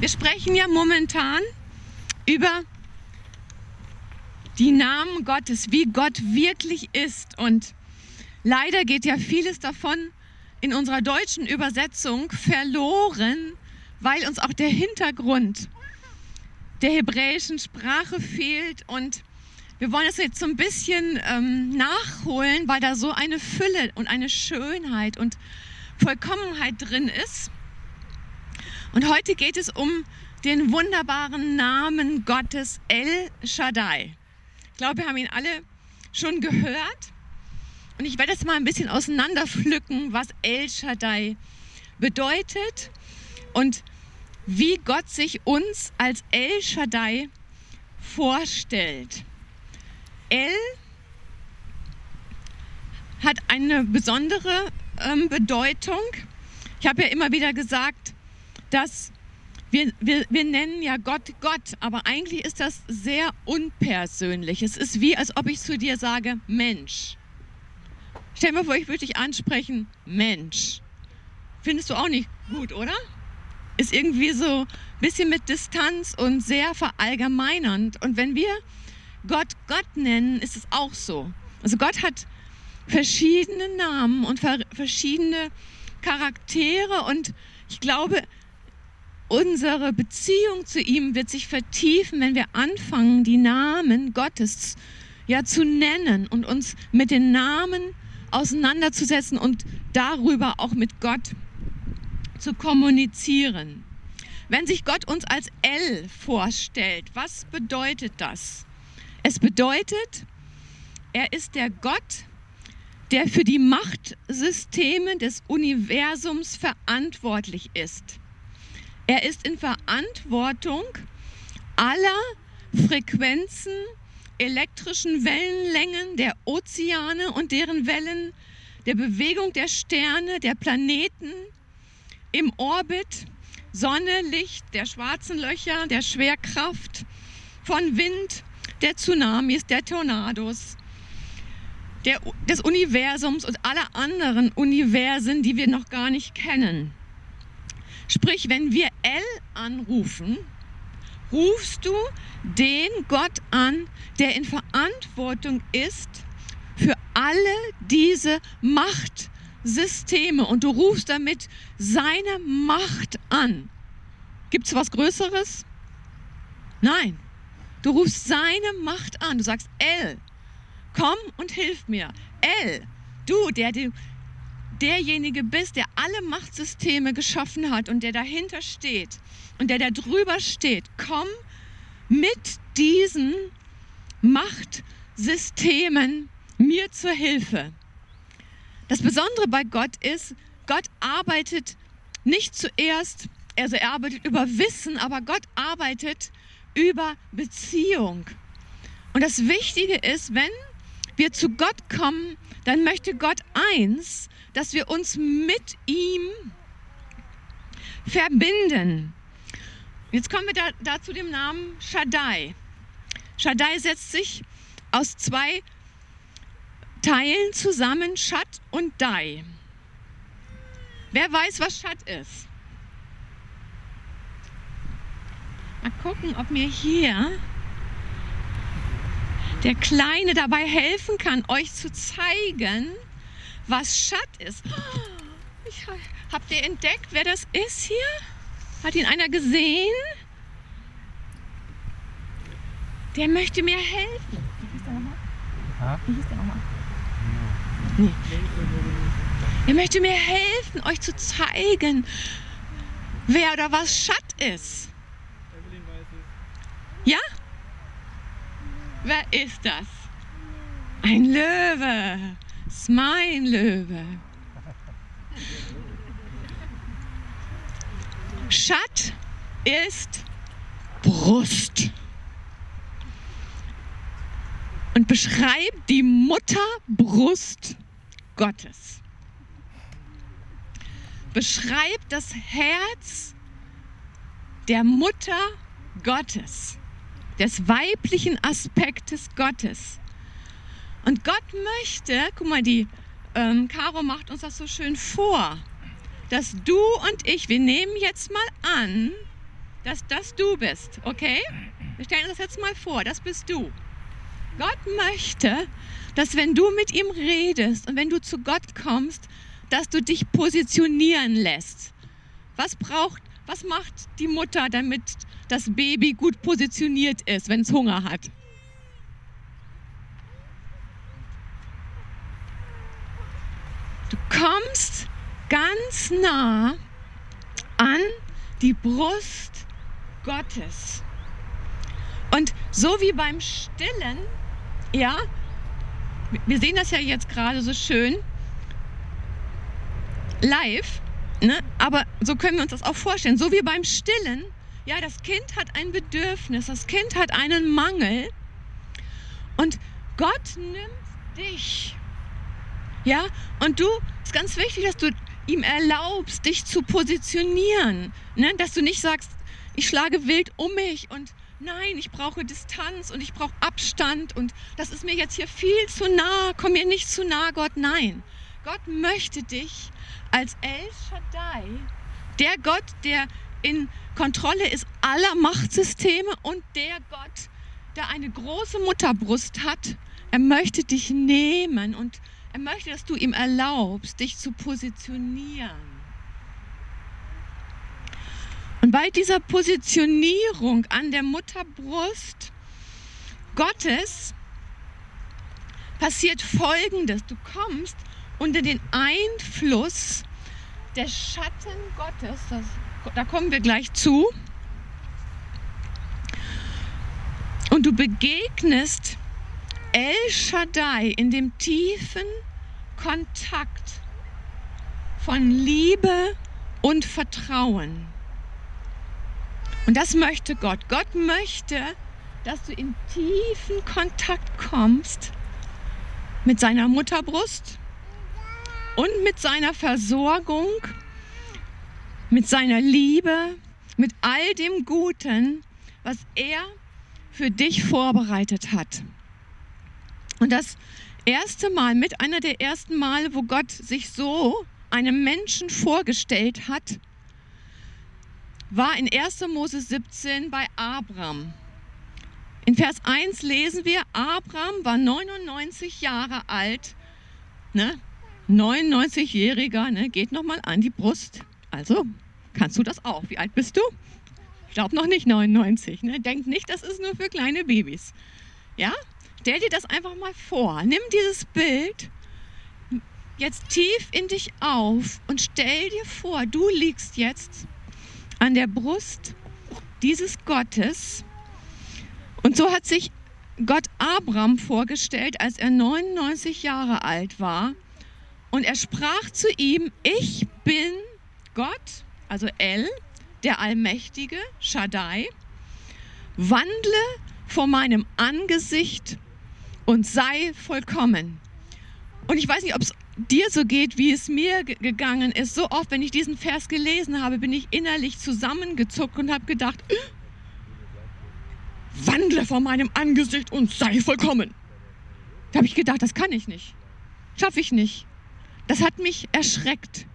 Wir sprechen ja momentan über die Namen Gottes, wie Gott wirklich ist. Und leider geht ja vieles davon in unserer deutschen Übersetzung verloren, weil uns auch der Hintergrund der hebräischen Sprache fehlt. Und wir wollen es jetzt so ein bisschen ähm, nachholen, weil da so eine Fülle und eine Schönheit und Vollkommenheit drin ist. Und heute geht es um den wunderbaren Namen Gottes El Shaddai. Ich glaube, wir haben ihn alle schon gehört. Und ich werde es mal ein bisschen auseinanderpflücken, was El Shaddai bedeutet und wie Gott sich uns als El Shaddai vorstellt. El hat eine besondere ähm, Bedeutung. Ich habe ja immer wieder gesagt, dass wir, wir, wir nennen ja Gott Gott, aber eigentlich ist das sehr unpersönlich. Es ist wie, als ob ich zu dir sage, Mensch. Stell mir vor, ich würde dich ansprechen, Mensch. Findest du auch nicht gut, oder? Ist irgendwie so ein bisschen mit Distanz und sehr verallgemeinernd. Und wenn wir Gott Gott nennen, ist es auch so. Also Gott hat verschiedene Namen und verschiedene Charaktere und ich glaube, unsere Beziehung zu ihm wird sich vertiefen, wenn wir anfangen, die Namen Gottes ja zu nennen und uns mit den Namen auseinanderzusetzen und darüber auch mit Gott zu kommunizieren. Wenn sich Gott uns als El vorstellt, was bedeutet das? Es bedeutet, er ist der Gott, der für die Machtsysteme des Universums verantwortlich ist. Er ist in Verantwortung aller Frequenzen, elektrischen Wellenlängen der Ozeane und deren Wellen, der Bewegung der Sterne, der Planeten im Orbit, Sonne, Licht, der schwarzen Löcher, der Schwerkraft, von Wind, der Tsunamis, der Tornados, der, des Universums und aller anderen Universen, die wir noch gar nicht kennen. Sprich, wenn wir L anrufen, rufst du den Gott an, der in Verantwortung ist für alle diese Machtsysteme und du rufst damit seine Macht an. Gibt es was Größeres? Nein. Du rufst seine Macht an. Du sagst, L, komm und hilf mir. L, du, der du derjenige bist, der alle Machtsysteme geschaffen hat und der dahinter steht und der da drüber steht, komm mit diesen Machtsystemen mir zur Hilfe. Das Besondere bei Gott ist, Gott arbeitet nicht zuerst, also er arbeitet über Wissen, aber Gott arbeitet über Beziehung. Und das Wichtige ist, wenn wir zu Gott kommen, dann möchte Gott eins, dass wir uns mit ihm verbinden. Jetzt kommen wir da, da zu dem Namen Shaddai. Shaddai setzt sich aus zwei Teilen zusammen, Shad und Dai. Wer weiß, was Shad ist? Mal gucken, ob mir hier der Kleine dabei helfen kann, euch zu zeigen, was Schatt ist. Ich, habt ihr entdeckt, wer das ist hier? Hat ihn einer gesehen? Der möchte mir helfen. Wie hieß der nochmal? Wie hieß der nochmal? Nee. Er möchte mir helfen, euch zu zeigen, wer oder was Schatt ist. Ja? Wer ist das? Ein Löwe. Mein Löwe. Schat ist Brust und beschreibt die Mutterbrust Gottes. Beschreibt das Herz der Mutter Gottes des weiblichen Aspektes Gottes. Und Gott möchte, guck mal, die ähm, Caro macht uns das so schön vor, dass du und ich, wir nehmen jetzt mal an, dass das du bist, okay? Wir stellen uns das jetzt mal vor, das bist du. Gott möchte, dass wenn du mit ihm redest und wenn du zu Gott kommst, dass du dich positionieren lässt. Was braucht, was macht die Mutter, damit das Baby gut positioniert ist, wenn es Hunger hat? Du kommst ganz nah an die Brust Gottes. Und so wie beim Stillen, ja, wir sehen das ja jetzt gerade so schön live, ne? aber so können wir uns das auch vorstellen. So wie beim Stillen, ja, das Kind hat ein Bedürfnis, das Kind hat einen Mangel und Gott nimmt dich ja, und du, ist ganz wichtig, dass du ihm erlaubst, dich zu positionieren. Ne? Dass du nicht sagst, ich schlage wild um mich und nein, ich brauche Distanz und ich brauche Abstand und das ist mir jetzt hier viel zu nah, komm mir nicht zu nah, Gott. Nein, Gott möchte dich als El Shaddai, der Gott, der in Kontrolle ist aller Machtsysteme und der Gott, der eine große Mutterbrust hat, er möchte dich nehmen und er möchte, dass du ihm erlaubst, dich zu positionieren. Und bei dieser Positionierung an der Mutterbrust Gottes passiert Folgendes. Du kommst unter den Einfluss der Schatten Gottes. Das, da kommen wir gleich zu. Und du begegnest El Shaddai in dem tiefen Kontakt von Liebe und Vertrauen. Und das möchte Gott. Gott möchte, dass du in tiefen Kontakt kommst mit seiner Mutterbrust und mit seiner Versorgung, mit seiner Liebe, mit all dem Guten, was er für dich vorbereitet hat. Und das erste Mal, mit einer der ersten Male, wo Gott sich so einem Menschen vorgestellt hat, war in 1. Mose 17 bei Abraham. In Vers 1 lesen wir, Abraham war 99 Jahre alt, ne? 99-Jähriger, ne? geht nochmal an die Brust. Also kannst du das auch. Wie alt bist du? Ich glaube noch nicht 99. Ne? Denk nicht, das ist nur für kleine Babys. Ja? Stell dir das einfach mal vor. Nimm dieses Bild jetzt tief in dich auf und stell dir vor, du liegst jetzt an der Brust dieses Gottes. Und so hat sich Gott Abraham vorgestellt, als er 99 Jahre alt war. Und er sprach zu ihm, ich bin Gott, also El, der Allmächtige, Shaddai, wandle vor meinem Angesicht und sei vollkommen. Und ich weiß nicht, ob es dir so geht, wie es mir gegangen ist. So oft, wenn ich diesen Vers gelesen habe, bin ich innerlich zusammengezuckt und habe gedacht, wandle vor meinem Angesicht und sei vollkommen. Da habe ich gedacht, das kann ich nicht. Schaffe ich nicht. Das hat mich erschreckt.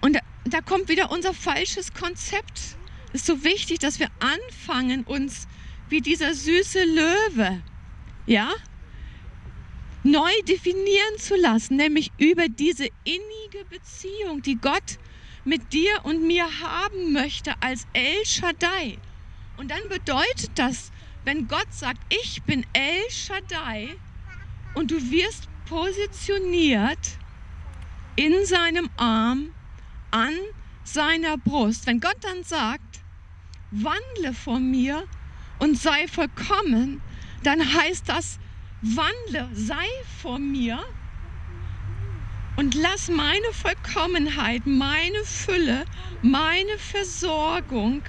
Und da, da kommt wieder unser falsches Konzept. Es ist so wichtig, dass wir anfangen, uns wie dieser süße Löwe, ja, neu definieren zu lassen, nämlich über diese innige Beziehung, die Gott mit dir und mir haben möchte als El Shaddai. Und dann bedeutet das, wenn Gott sagt, ich bin El Shaddai und du wirst positioniert in seinem Arm an seiner Brust. Wenn Gott dann sagt, wandle vor mir und sei vollkommen, dann heißt das, wandle, sei vor mir und lass meine Vollkommenheit, meine Fülle, meine Versorgung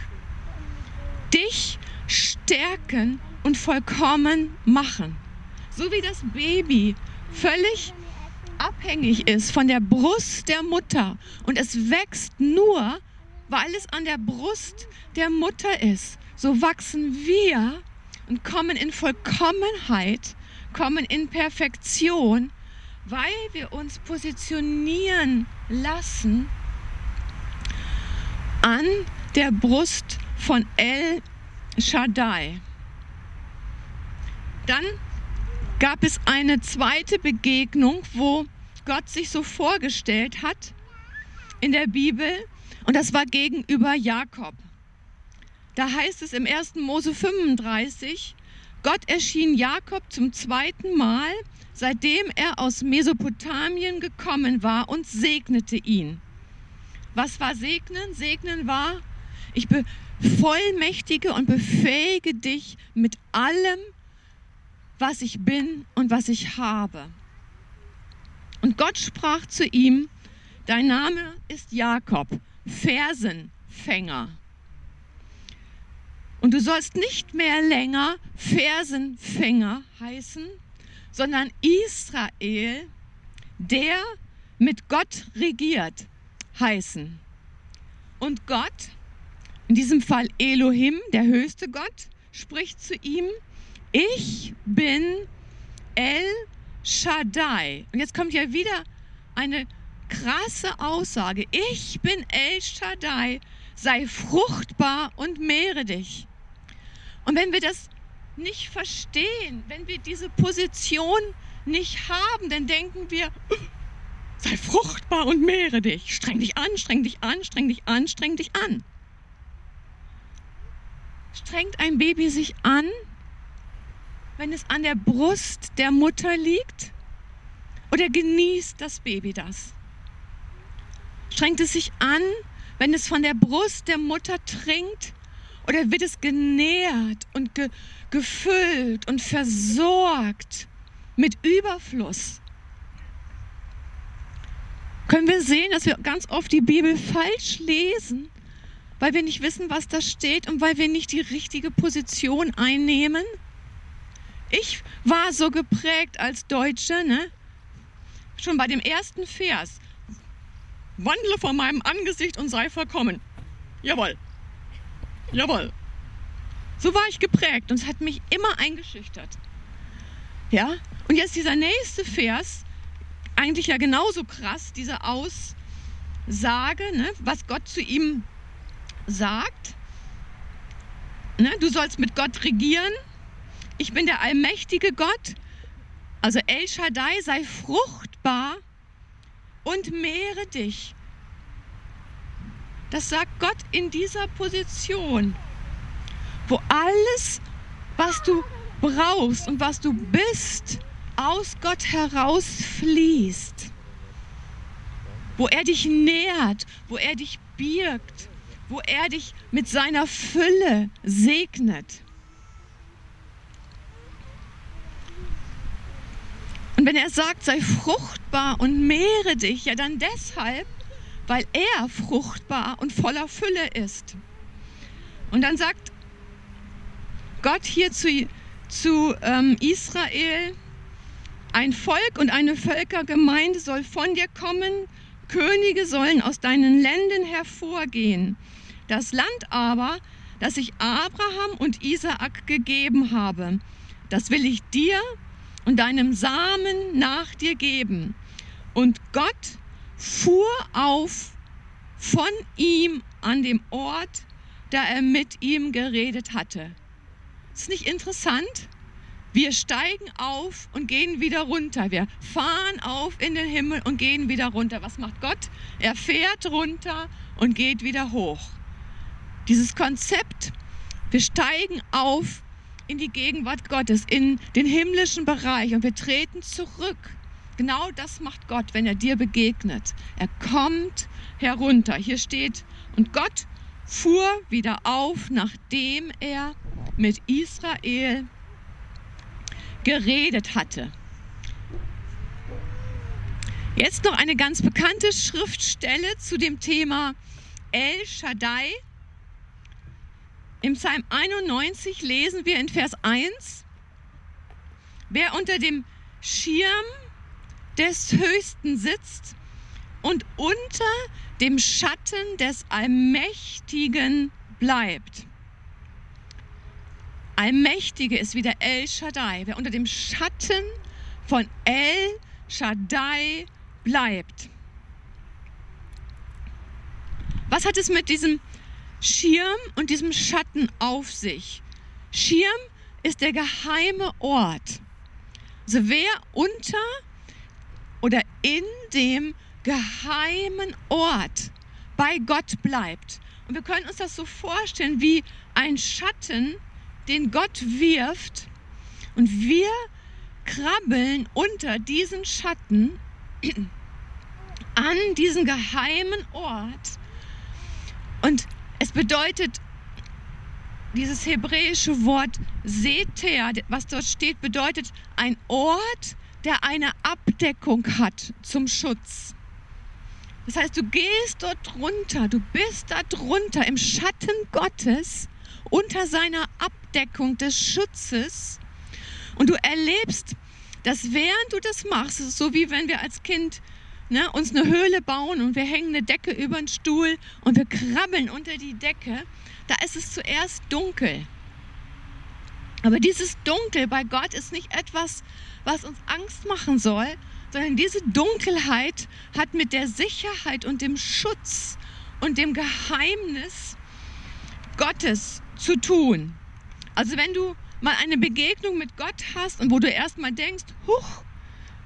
dich stärken und vollkommen machen. So wie das Baby völlig abhängig ist von der Brust der Mutter und es wächst nur, weil es an der Brust der Mutter ist so wachsen wir und kommen in Vollkommenheit, kommen in Perfektion, weil wir uns positionieren lassen an der Brust von El Shaddai. Dann gab es eine zweite Begegnung, wo Gott sich so vorgestellt hat in der Bibel und das war gegenüber Jakob. Da heißt es im 1. Mose 35, Gott erschien Jakob zum zweiten Mal, seitdem er aus Mesopotamien gekommen war und segnete ihn. Was war segnen? Segnen war, ich bevollmächtige und befähige dich mit allem, was ich bin und was ich habe. Und Gott sprach zu ihm, dein Name ist Jakob, Fersenfänger. Und du sollst nicht mehr länger Fersenfänger heißen, sondern Israel, der mit Gott regiert, heißen. Und Gott, in diesem Fall Elohim, der höchste Gott, spricht zu ihm, ich bin El Shaddai. Und jetzt kommt ja wieder eine krasse Aussage. Ich bin El Shaddai, sei fruchtbar und mehre dich. Und wenn wir das nicht verstehen, wenn wir diese Position nicht haben, dann denken wir, sei fruchtbar und mehre dich. Streng dich an, streng dich an, streng dich an, streng dich an. Strengt ein Baby sich an, wenn es an der Brust der Mutter liegt? Oder genießt das Baby das? Strengt es sich an, wenn es von der Brust der Mutter trinkt? Oder wird es genährt und ge gefüllt und versorgt mit Überfluss? Können wir sehen, dass wir ganz oft die Bibel falsch lesen, weil wir nicht wissen, was da steht und weil wir nicht die richtige Position einnehmen? Ich war so geprägt als Deutsche, ne? schon bei dem ersten Vers. Wandle vor meinem Angesicht und sei vollkommen. Jawohl. Jawohl. So war ich geprägt und es hat mich immer eingeschüchtert. Ja? Und jetzt dieser nächste Vers, eigentlich ja genauso krass, diese Aussage, ne, was Gott zu ihm sagt. Ne, du sollst mit Gott regieren ich bin der allmächtige Gott, also El Shaddai, sei fruchtbar und mehre dich. Das sagt Gott in dieser Position, wo alles, was du brauchst und was du bist, aus Gott herausfließt. Wo er dich nährt, wo er dich birgt, wo er dich mit seiner Fülle segnet. Und wenn er sagt, sei fruchtbar und mehre dich, ja dann deshalb, weil er fruchtbar und voller Fülle ist. Und dann sagt Gott hier zu, zu ähm, Israel, ein Volk und eine Völkergemeinde soll von dir kommen, Könige sollen aus deinen Ländern hervorgehen. Das Land aber, das ich Abraham und Isaak gegeben habe, das will ich dir und deinem Samen nach dir geben. Und Gott fuhr auf von ihm an dem Ort, da er mit ihm geredet hatte. Ist nicht interessant? Wir steigen auf und gehen wieder runter. Wir fahren auf in den Himmel und gehen wieder runter. Was macht Gott? Er fährt runter und geht wieder hoch. Dieses Konzept, wir steigen auf in die Gegenwart Gottes, in den himmlischen Bereich und wir treten zurück. Genau das macht Gott, wenn er dir begegnet. Er kommt herunter. Hier steht, und Gott fuhr wieder auf, nachdem er mit Israel geredet hatte. Jetzt noch eine ganz bekannte Schriftstelle zu dem Thema El Shaddai. Im Psalm 91 lesen wir in Vers 1, wer unter dem Schirm des Höchsten sitzt und unter dem Schatten des Allmächtigen bleibt. Allmächtige ist wieder El Shaddai, wer unter dem Schatten von El Shaddai bleibt. Was hat es mit diesem Schirm und diesem Schatten auf sich. Schirm ist der geheime Ort. Also wer unter oder in dem geheimen Ort bei Gott bleibt. Und wir können uns das so vorstellen wie ein Schatten, den Gott wirft. Und wir krabbeln unter diesen Schatten an diesen geheimen Ort. Und es bedeutet, dieses hebräische Wort Seter, was dort steht, bedeutet ein Ort, der eine Abdeckung hat zum Schutz. Das heißt, du gehst dort drunter, du bist da drunter im Schatten Gottes, unter seiner Abdeckung des Schutzes und du erlebst, dass während du das machst, ist so wie wenn wir als Kind ne, uns eine Höhle bauen und wir hängen eine Decke über den Stuhl und wir krabbeln unter die Decke, da ist es zuerst dunkel. Aber dieses Dunkel bei Gott ist nicht etwas, was uns Angst machen soll, sondern diese Dunkelheit hat mit der Sicherheit und dem Schutz und dem Geheimnis Gottes zu tun. Also wenn du mal eine Begegnung mit Gott hast und wo du erstmal denkst, huch,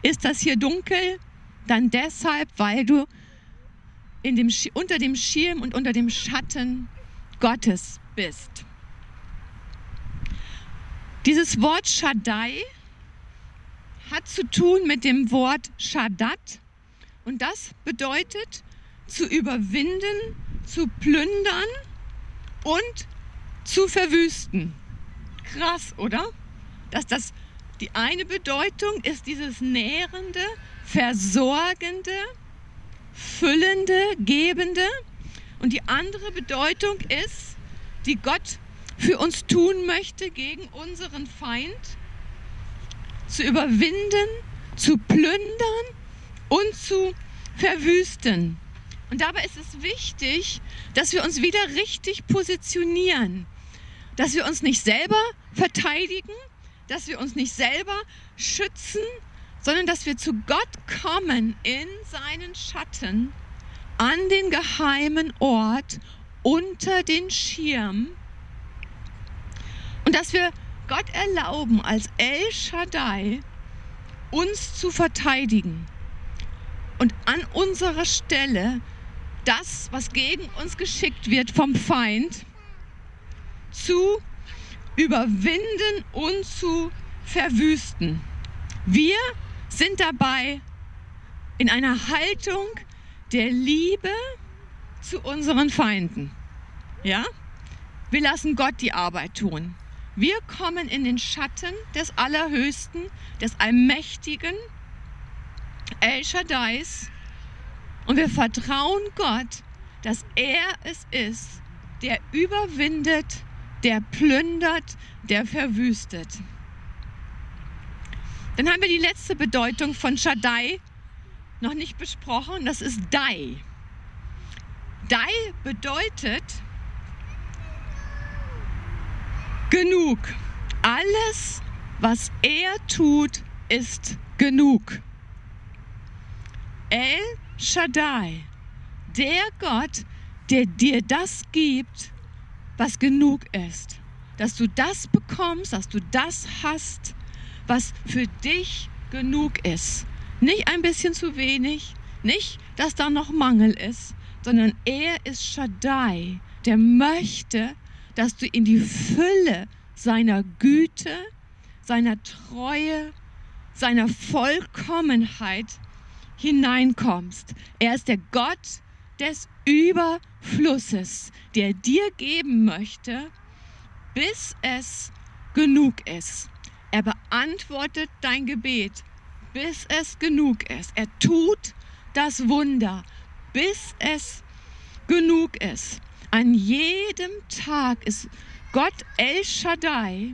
ist das hier dunkel, dann deshalb, weil du in dem, unter dem Schirm und unter dem Schatten Gottes bist. Dieses Wort Shaddai hat zu tun mit dem Wort Shadat und das bedeutet zu überwinden, zu plündern und zu verwüsten. Krass, oder? Dass das die eine Bedeutung ist dieses nährende, versorgende, füllende, gebende und die andere Bedeutung ist, die Gott für uns tun möchte gegen unseren Feind zu überwinden, zu plündern und zu verwüsten. Und dabei ist es wichtig, dass wir uns wieder richtig positionieren, dass wir uns nicht selber verteidigen, dass wir uns nicht selber schützen, sondern dass wir zu Gott kommen in seinen Schatten, an den geheimen Ort, unter den Schirm und dass wir Gott erlauben, als El Shaddai uns zu verteidigen und an unserer Stelle das, was gegen uns geschickt wird vom Feind, zu überwinden und zu verwüsten. Wir sind dabei in einer Haltung der Liebe zu unseren Feinden. Ja? Wir lassen Gott die Arbeit tun. Wir kommen in den Schatten des Allerhöchsten, des Allmächtigen, El Shaddais, und wir vertrauen Gott, dass er es ist, der überwindet, der plündert, der verwüstet. Dann haben wir die letzte Bedeutung von Shaddai noch nicht besprochen, das ist Dai. Dai bedeutet, genug. Alles, was er tut, ist genug. El Shaddai, der Gott, der dir das gibt, was genug ist. Dass du das bekommst, dass du das hast, was für dich genug ist. Nicht ein bisschen zu wenig, nicht, dass da noch Mangel ist, sondern er ist Shaddai, der möchte, dass du in die Fülle seiner Güte, seiner Treue, seiner Vollkommenheit hineinkommst. Er ist der Gott des Überflusses, der dir geben möchte, bis es genug ist. Er beantwortet dein Gebet, bis es genug ist. Er tut das Wunder, bis es genug ist. An jedem Tag ist Gott El Shaddai,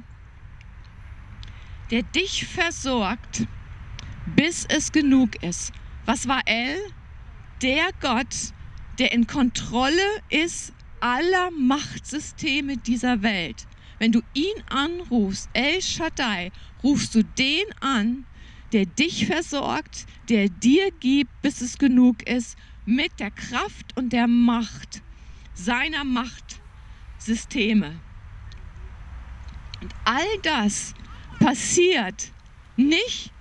der dich versorgt, bis es genug ist. Was war El? Der Gott, der in Kontrolle ist aller Machtsysteme dieser Welt. Wenn du ihn anrufst, El Shaddai, rufst du den an, der dich versorgt, der dir gibt, bis es genug ist, mit der Kraft und der Macht seiner Macht Machtsysteme. Und all das passiert nicht,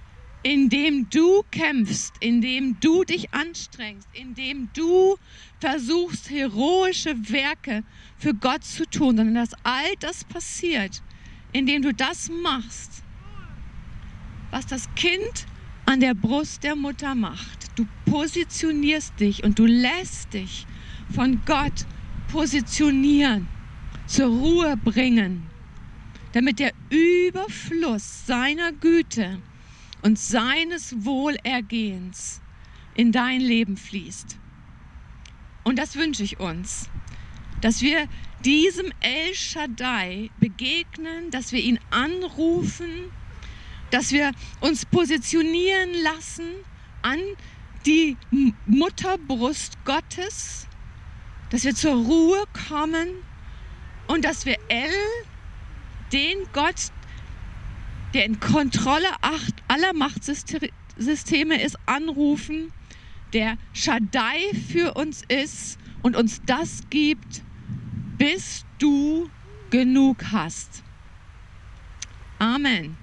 indem du kämpfst, indem du dich anstrengst, indem du versuchst, heroische Werke für Gott zu tun, sondern dass all das passiert, indem du das machst, was das Kind an der Brust der Mutter macht. Du positionierst dich und du lässt dich von Gott positionieren, zur Ruhe bringen, damit der Überfluss seiner Güte und seines Wohlergehens in dein Leben fließt. Und das wünsche ich uns, dass wir diesem El Shaddai begegnen, dass wir ihn anrufen, dass wir uns positionieren lassen an die Mutterbrust Gottes, dass wir zur Ruhe kommen und dass wir El, den Gott, der in Kontrolle aller Machtsysteme ist, anrufen, der Shaddai für uns ist und uns das gibt, bis du genug hast. Amen.